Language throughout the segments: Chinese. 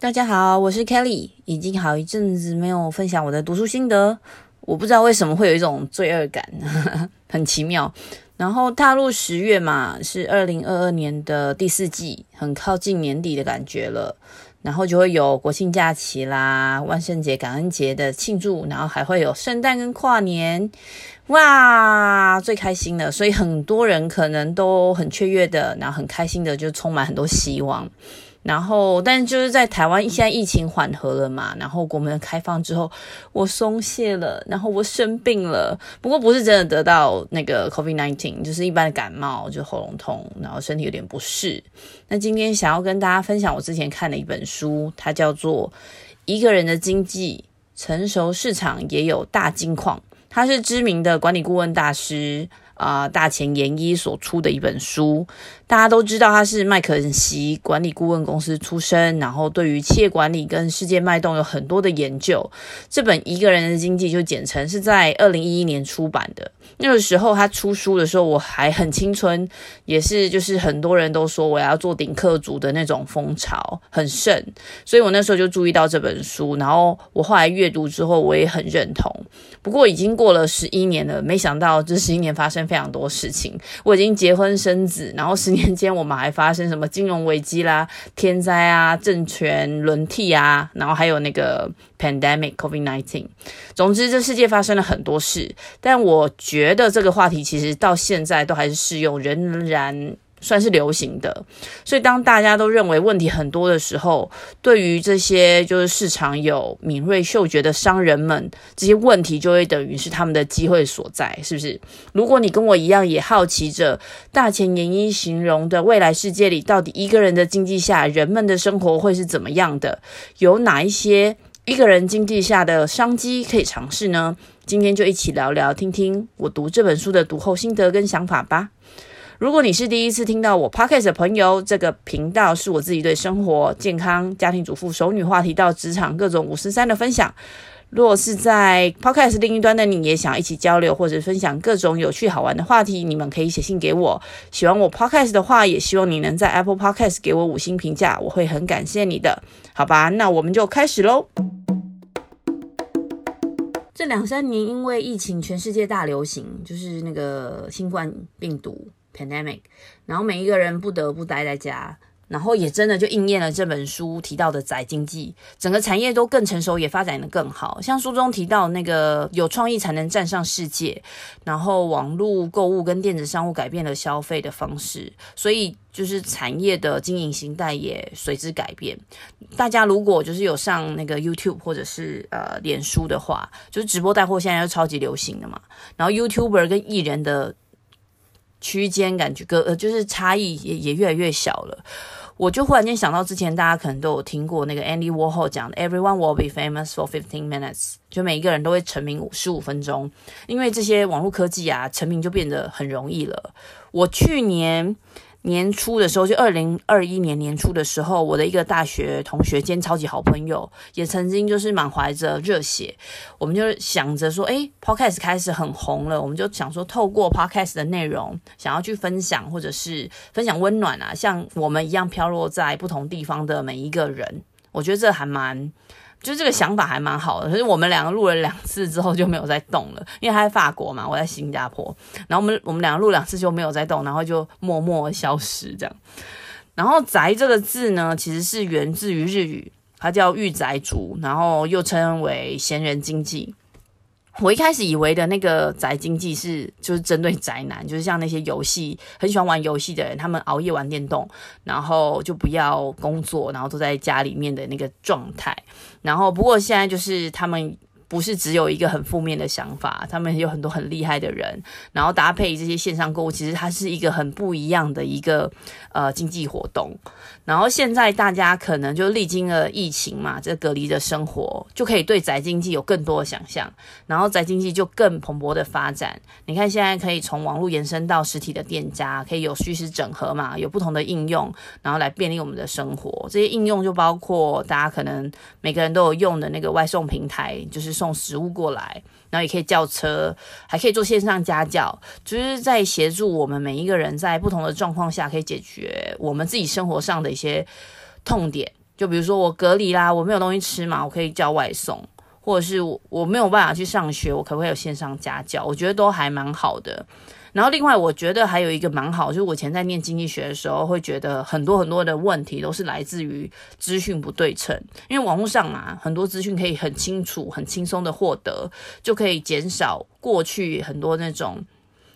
大家好，我是 Kelly，已经好一阵子没有分享我的读书心得，我不知道为什么会有一种罪恶感，很奇妙。然后踏入十月嘛，是二零二二年的第四季，很靠近年底的感觉了。然后就会有国庆假期啦、万圣节、感恩节的庆祝，然后还会有圣诞跟跨年，哇，最开心的。所以很多人可能都很雀跃的，然后很开心的，就充满很多希望。然后，但就是在台湾，现在疫情缓和了嘛，然后国门开放之后，我松懈了，然后我生病了。不过不是真的得到那个 COVID nineteen，就是一般的感冒，就喉咙痛，然后身体有点不适。那今天想要跟大家分享我之前看的一本书，它叫做《一个人的经济：成熟市场也有大金矿》，它是知名的管理顾问大师。啊、大前研一所出的一本书，大家都知道他是麦肯锡管理顾问公司出身，然后对于企业管理跟世界脉动有很多的研究。这本《一个人的经济》就简称是在二零一一年出版的。那个时候他出书的时候，我还很青春，也是就是很多人都说我要做顶客族的那种风潮很盛，所以我那时候就注意到这本书，然后我后来阅读之后，我也很认同。不过已经过了十一年了，没想到这十一年发生非常多事情。我已经结婚生子，然后十年间我们还发生什么金融危机啦、天灾啊、政权轮替啊，然后还有那个 pandemic COVID nineteen。总之，这世界发生了很多事，但我觉得这个话题其实到现在都还是适用，仍然。算是流行的，所以当大家都认为问题很多的时候，对于这些就是市场有敏锐嗅觉的商人们，这些问题就会等于是他们的机会所在，是不是？如果你跟我一样也好奇着大前研一形容的未来世界里，到底一个人的经济下人们的生活会是怎么样的？有哪一些一个人经济下的商机可以尝试呢？今天就一起聊聊，听听我读这本书的读后心得跟想法吧。如果你是第一次听到我 Podcast 的朋友，这个频道是我自己对生活、健康、家庭主妇、熟女话题到职场各种五十三的分享。如果是在 Podcast 另一端的你也想一起交流或者分享各种有趣好玩的话题，你们可以写信给我。喜欢我 Podcast 的话，也希望你能在 Apple Podcast 给我五星评价，我会很感谢你的。好吧，那我们就开始喽。这两三年因为疫情，全世界大流行，就是那个新冠病毒。Pandemic，然后每一个人不得不待在家，然后也真的就应验了这本书提到的宅经济，整个产业都更成熟，也发展得更好。像书中提到那个有创意才能站上世界，然后网络购物跟电子商务改变了消费的方式，所以就是产业的经营形态也随之改变。大家如果就是有上那个 YouTube 或者是呃脸书的话，就是直播带货现在又超级流行的嘛，然后 YouTuber 跟艺人的。区间感觉个呃，就是差异也也越来越小了。我就忽然间想到，之前大家可能都有听过那个 Andy Warhol 讲的 “Everyone will be famous for fifteen minutes”，就每一个人都会成名十五分钟。因为这些网络科技啊，成名就变得很容易了。我去年。年初的时候，就二零二一年年初的时候，我的一个大学同学兼超级好朋友，也曾经就是满怀着热血，我们就想着说，诶，Podcast 开始很红了，我们就想说，透过 Podcast 的内容，想要去分享，或者是分享温暖啊，像我们一样飘落在不同地方的每一个人，我觉得这还蛮。就这个想法还蛮好的，可是我们两个录了两次之后就没有再动了，因为他在法国嘛，我在新加坡，然后我们我们两个录两次就没有再动，然后就默默消失这样。然后“宅”这个字呢，其实是源自于日语，它叫“御宅族”，然后又称为“闲人经济”。我一开始以为的那个宅经济是就是针对宅男，就是像那些游戏很喜欢玩游戏的人，他们熬夜玩电动，然后就不要工作，然后都在家里面的那个状态。然后不过现在就是他们。不是只有一个很负面的想法，他们有很多很厉害的人，然后搭配这些线上购物，其实它是一个很不一样的一个呃经济活动。然后现在大家可能就历经了疫情嘛，这隔离的生活，就可以对宅经济有更多的想象，然后宅经济就更蓬勃的发展。你看现在可以从网络延伸到实体的店家，可以有虚实整合嘛，有不同的应用，然后来便利我们的生活。这些应用就包括大家可能每个人都有用的那个外送平台，就是。送食物过来，然后也可以叫车，还可以做线上家教，就是在协助我们每一个人在不同的状况下，可以解决我们自己生活上的一些痛点。就比如说我隔离啦，我没有东西吃嘛，我可以叫外送，或者是我我没有办法去上学，我可不可以有线上家教？我觉得都还蛮好的。然后另外，我觉得还有一个蛮好，就是我以前在念经济学的时候，会觉得很多很多的问题都是来自于资讯不对称。因为网络上嘛，很多资讯可以很清楚、很轻松的获得，就可以减少过去很多那种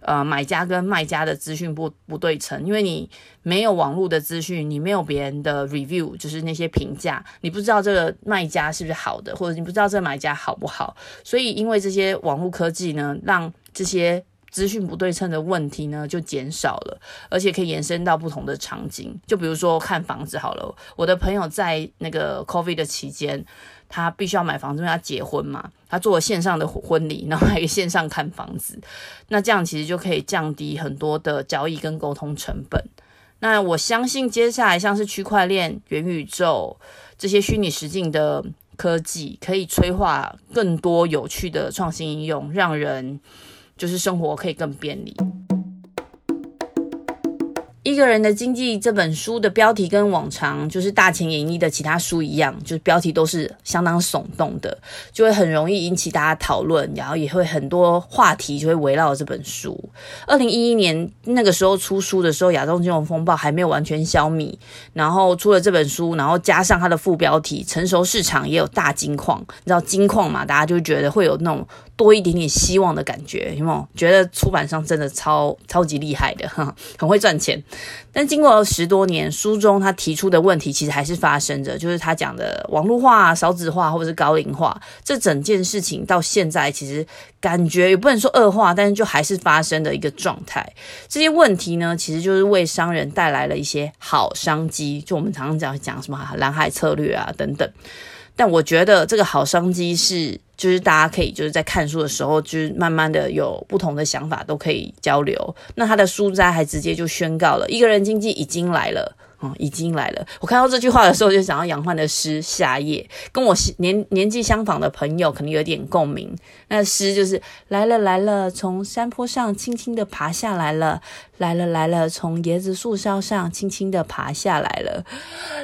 呃买家跟卖家的资讯不不对称。因为你没有网络的资讯，你没有别人的 review，就是那些评价，你不知道这个卖家是不是好的，或者你不知道这个买家好不好。所以因为这些网络科技呢，让这些资讯不对称的问题呢，就减少了，而且可以延伸到不同的场景。就比如说看房子好了，我的朋友在那个 COVID 的期间，他必须要买房子，因为他结婚嘛，他做了线上的婚礼，然后还有线上看房子。那这样其实就可以降低很多的交易跟沟通成本。那我相信接下来像是区块链、元宇宙这些虚拟实境的科技，可以催化更多有趣的创新应用，让人。就是生活可以更便利。一个人的经济这本书的标题跟往常就是大前研一的其他书一样，就是标题都是相当耸动的，就会很容易引起大家讨论，然后也会很多话题就会围绕这本书。二零一一年那个时候出书的时候，亚洲金融风暴还没有完全消弭，然后出了这本书，然后加上它的副标题“成熟市场也有大金矿”，你知道金矿嘛？大家就觉得会有那种多一点点希望的感觉，有没有？觉得出版商真的超超级厉害的，很会赚钱。但经过十多年，书中他提出的问题其实还是发生着，就是他讲的网络化、少子化或者是高龄化，这整件事情到现在其实感觉也不能说恶化，但是就还是发生的一个状态。这些问题呢，其实就是为商人带来了一些好商机，就我们常常讲讲什么蓝海策略啊等等。但我觉得这个好商机是，就是大家可以就是在看书的时候，就是慢慢的有不同的想法都可以交流。那他的书斋还直接就宣告了，一个人经济已经来了。哦，已经来了。我看到这句话的时候，就想到杨焕的诗《夏夜》，跟我年年纪相仿的朋友可能有点共鸣。那诗就是来了来了，从山坡上轻轻的爬下来了，来了来了，从椰子树梢上轻轻的爬下来了。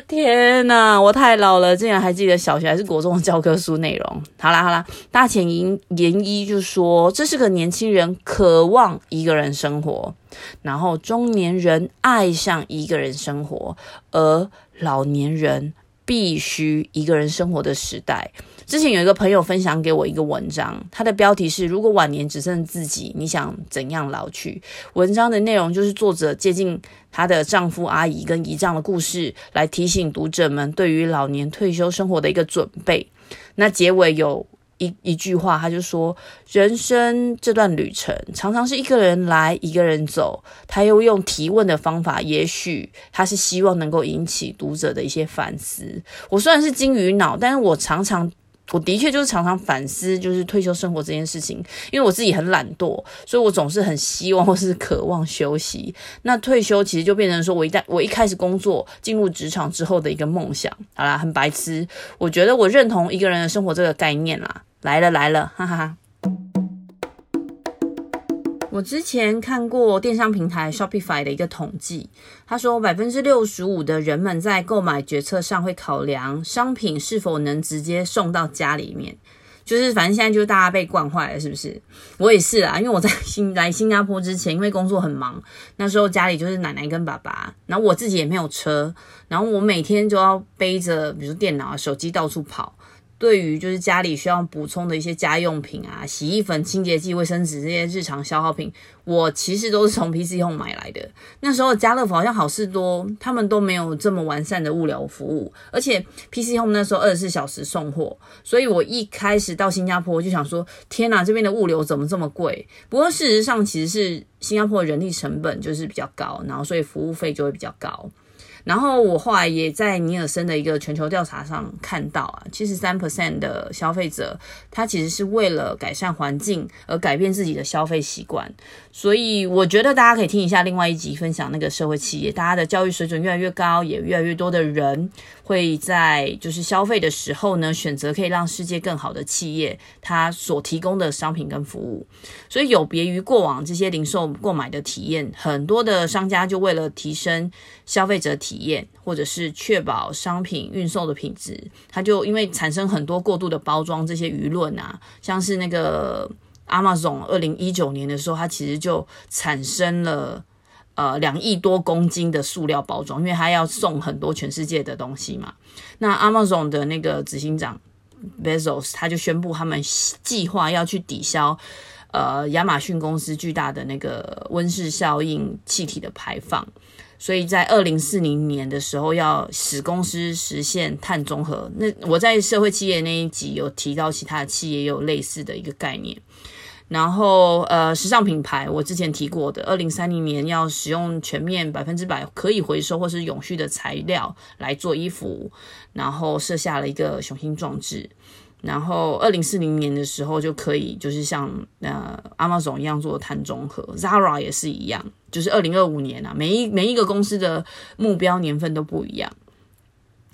天哪，我太老了，竟然还记得小学还是国中的教科书内容。好啦好啦，大前研一就说，这是个年轻人渴望一个人生活。然后中年人爱上一个人生活，而老年人必须一个人生活的时代。之前有一个朋友分享给我一个文章，他的标题是“如果晚年只剩自己，你想怎样老去？”文章的内容就是作者接近她的丈夫、阿姨跟姨丈的故事，来提醒读者们对于老年退休生活的一个准备。那结尾有。一一句话，他就说：“人生这段旅程常常是一个人来，一个人走。”他又用提问的方法，也许他是希望能够引起读者的一些反思。我虽然是金鱼脑，但是我常常，我的确就是常常反思，就是退休生活这件事情。因为我自己很懒惰，所以我总是很希望或是渴望休息。那退休其实就变成说我一旦我一开始工作进入职场之后的一个梦想。好啦，很白痴。我觉得我认同一个人的生活这个概念啦。来了来了，哈哈哈！我之前看过电商平台 Shopify 的一个统计，他说百分之六十五的人们在购买决策上会考量商品是否能直接送到家里面，就是反正现在就是大家被惯坏了，是不是？我也是啊，因为我在新来新加坡之前，因为工作很忙，那时候家里就是奶奶跟爸爸，然后我自己也没有车，然后我每天就要背着，比如电脑啊、手机到处跑。对于就是家里需要补充的一些家用品啊，洗衣粉、清洁剂、卫生纸这些日常消耗品，我其实都是从 PC Home 买来的。那时候家乐福好像好事多，他们都没有这么完善的物流服务，而且 PC Home 那时候二十四小时送货，所以我一开始到新加坡就想说，天哪，这边的物流怎么这么贵？不过事实上其实是新加坡人力成本就是比较高，然后所以服务费就会比较高。然后我后来也在尼尔森的一个全球调查上看到啊，七十三 percent 的消费者，他其实是为了改善环境而改变自己的消费习惯。所以我觉得大家可以听一下另外一集分享那个社会企业，大家的教育水准越来越高，也越来越多的人会在就是消费的时候呢，选择可以让世界更好的企业，它所提供的商品跟服务。所以有别于过往这些零售购买的体验，很多的商家就为了提升消费者体验，或者是确保商品运送的品质，它就因为产生很多过度的包装这些舆论啊，像是那个 Amazon 二零一九年的时候，它其实就产生了呃两亿多公斤的塑料包装，因为它要送很多全世界的东西嘛。那 Amazon 的那个执行长 Bezos 他就宣布他们计划要去抵消。呃，亚马逊公司巨大的那个温室效应气体的排放，所以在二零四零年的时候，要使公司实现碳中和。那我在社会企业那一集有提到，其他的企业也有类似的一个概念。然后，呃，时尚品牌我之前提过的，二零三零年要使用全面百分之百可以回收或是永续的材料来做衣服，然后设下了一个雄心壮志。然后，二零四零年的时候就可以，就是像呃，Amazon 一样做碳中和，Zara 也是一样，就是二零二五年啊，每一每一个公司的目标年份都不一样。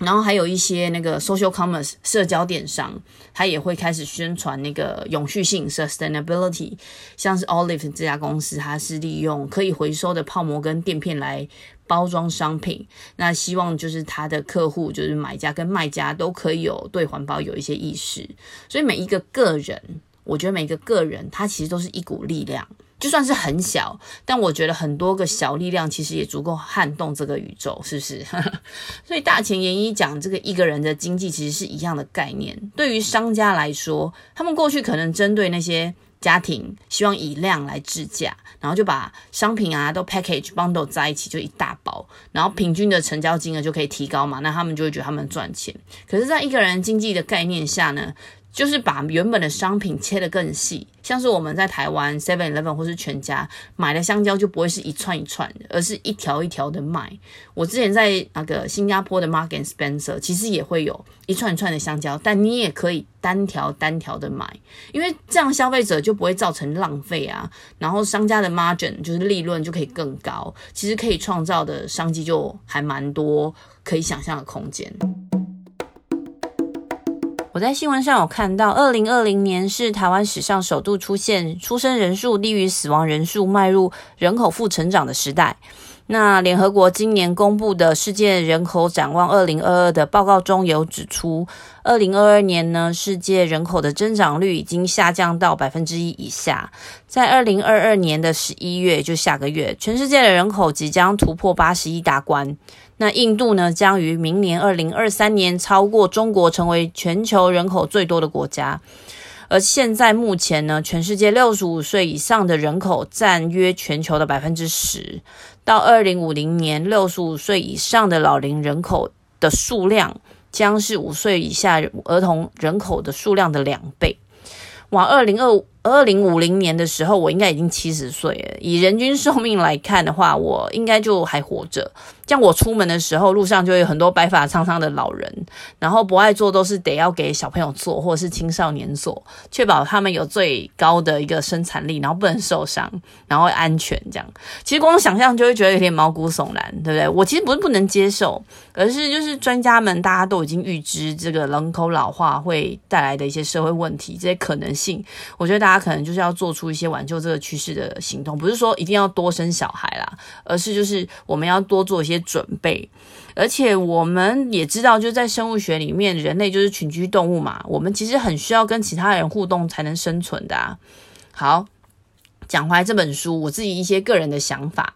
然后还有一些那个 social commerce 社交电商，它也会开始宣传那个永续性 sustainability，像是 Olive 这家公司，它是利用可以回收的泡沫跟垫片来包装商品，那希望就是它的客户，就是买家跟卖家都可以有对环保有一些意识，所以每一个个人，我觉得每一个个人，他其实都是一股力量。就算是很小，但我觉得很多个小力量其实也足够撼动这个宇宙，是不是？所以大前研一讲这个一个人的经济其实是一样的概念。对于商家来说，他们过去可能针对那些家庭，希望以量来制价，然后就把商品啊都 package bundle 在一起，就一大包，然后平均的成交金额就可以提高嘛，那他们就会觉得他们赚钱。可是，在一个人经济的概念下呢？就是把原本的商品切得更细，像是我们在台湾 Seven Eleven 或是全家买的香蕉就不会是一串一串的，而是一条一条的卖。我之前在那个新加坡的 Marks and Spencer 其实也会有一串一串的香蕉，但你也可以单条单条的买，因为这样消费者就不会造成浪费啊。然后商家的 margin 就是利润就可以更高，其实可以创造的商机就还蛮多，可以想象的空间。我在新闻上有看到，二零二零年是台湾史上首度出现出生人数低于死亡人数，迈入人口负成长的时代。那联合国今年公布的世界人口展望二零二二的报告中有指出，二零二二年呢，世界人口的增长率已经下降到百分之一以下。在二零二二年的十一月，就下个月，全世界的人口即将突破八十亿大关。那印度呢，将于明年二零二三年超过中国，成为全球人口最多的国家。而现在目前呢，全世界六十五岁以上的人口占约全球的百分之十。到二零五零年，六十五岁以上的老龄人口的数量将是五岁以下儿童人口的数量的两倍。哇，二零二。二零五零年的时候，我应该已经七十岁了。以人均寿命来看的话，我应该就还活着。像我出门的时候，路上就有很多白发苍苍的老人，然后不爱做都是得要给小朋友做，或者是青少年做，确保他们有最高的一个生产力，然后不能受伤，然后安全这样。其实光想象就会觉得有点毛骨悚然，对不对？我其实不是不能接受，而是就是专家们大家都已经预知这个人口老化会带来的一些社会问题，这些可能性，我觉得大家。可能就是要做出一些挽救这个趋势的行动，不是说一定要多生小孩啦，而是就是我们要多做一些准备。而且我们也知道，就在生物学里面，人类就是群居动物嘛，我们其实很需要跟其他人互动才能生存的啊。好，讲回来这本书，我自己一些个人的想法，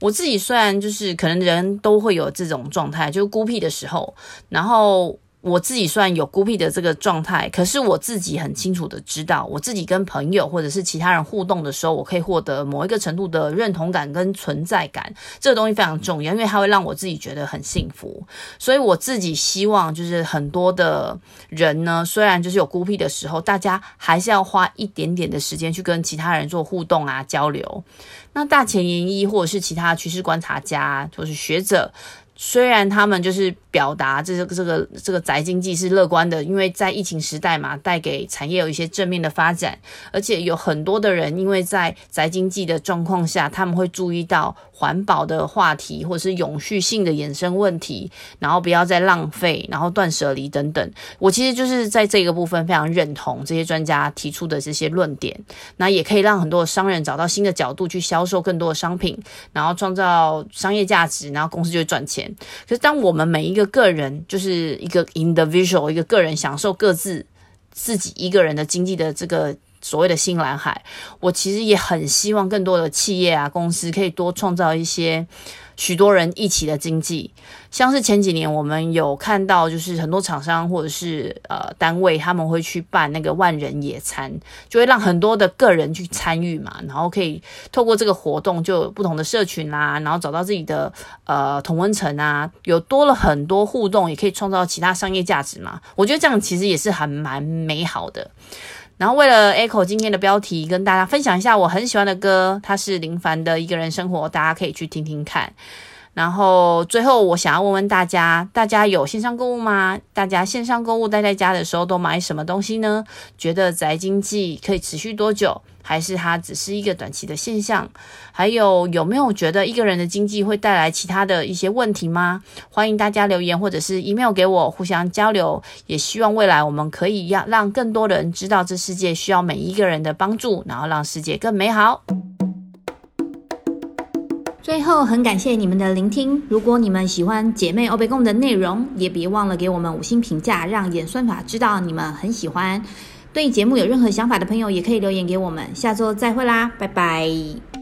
我自己虽然就是可能人都会有这种状态，就是孤僻的时候，然后。我自己虽然有孤僻的这个状态，可是我自己很清楚的知道，我自己跟朋友或者是其他人互动的时候，我可以获得某一个程度的认同感跟存在感，这个东西非常重要，因为它会让我自己觉得很幸福。所以我自己希望，就是很多的人呢，虽然就是有孤僻的时候，大家还是要花一点点的时间去跟其他人做互动啊，交流。那大前研一或者是其他趋势观察家或是学者。虽然他们就是表达这个这个这个宅经济是乐观的，因为在疫情时代嘛，带给产业有一些正面的发展，而且有很多的人因为在宅经济的状况下，他们会注意到环保的话题或者是永续性的衍生问题，然后不要再浪费，然后断舍离等等。我其实就是在这个部分非常认同这些专家提出的这些论点，那也可以让很多商人找到新的角度去销售更多的商品，然后创造商业价值，然后公司就会赚钱。可是当我们每一个个人就是一个 individual，一个个人享受各自自己一个人的经济的这个所谓的新蓝海，我其实也很希望更多的企业啊公司可以多创造一些。许多人一起的经济，像是前几年我们有看到，就是很多厂商或者是呃单位，他们会去办那个万人野餐，就会让很多的个人去参与嘛，然后可以透过这个活动，就有不同的社群啦、啊，然后找到自己的呃同温层啊，有多了很多互动，也可以创造其他商业价值嘛。我觉得这样其实也是还蛮美好的。然后为了 Echo 今天的标题，跟大家分享一下我很喜欢的歌，它是林凡的一个人生活，大家可以去听听看。然后最后我想要问问大家，大家有线上购物吗？大家线上购物待在家的时候都买什么东西呢？觉得宅经济可以持续多久？还是它只是一个短期的现象？还有有没有觉得一个人的经济会带来其他的一些问题吗？欢迎大家留言或者是 email 给我，互相交流。也希望未来我们可以让让更多人知道这世界需要每一个人的帮助，然后让世界更美好。最后，很感谢你们的聆听。如果你们喜欢姐妹欧北共的内容，也别忘了给我们五星评价，让演算法知道你们很喜欢。对节目有任何想法的朋友，也可以留言给我们。下周再会啦，拜拜。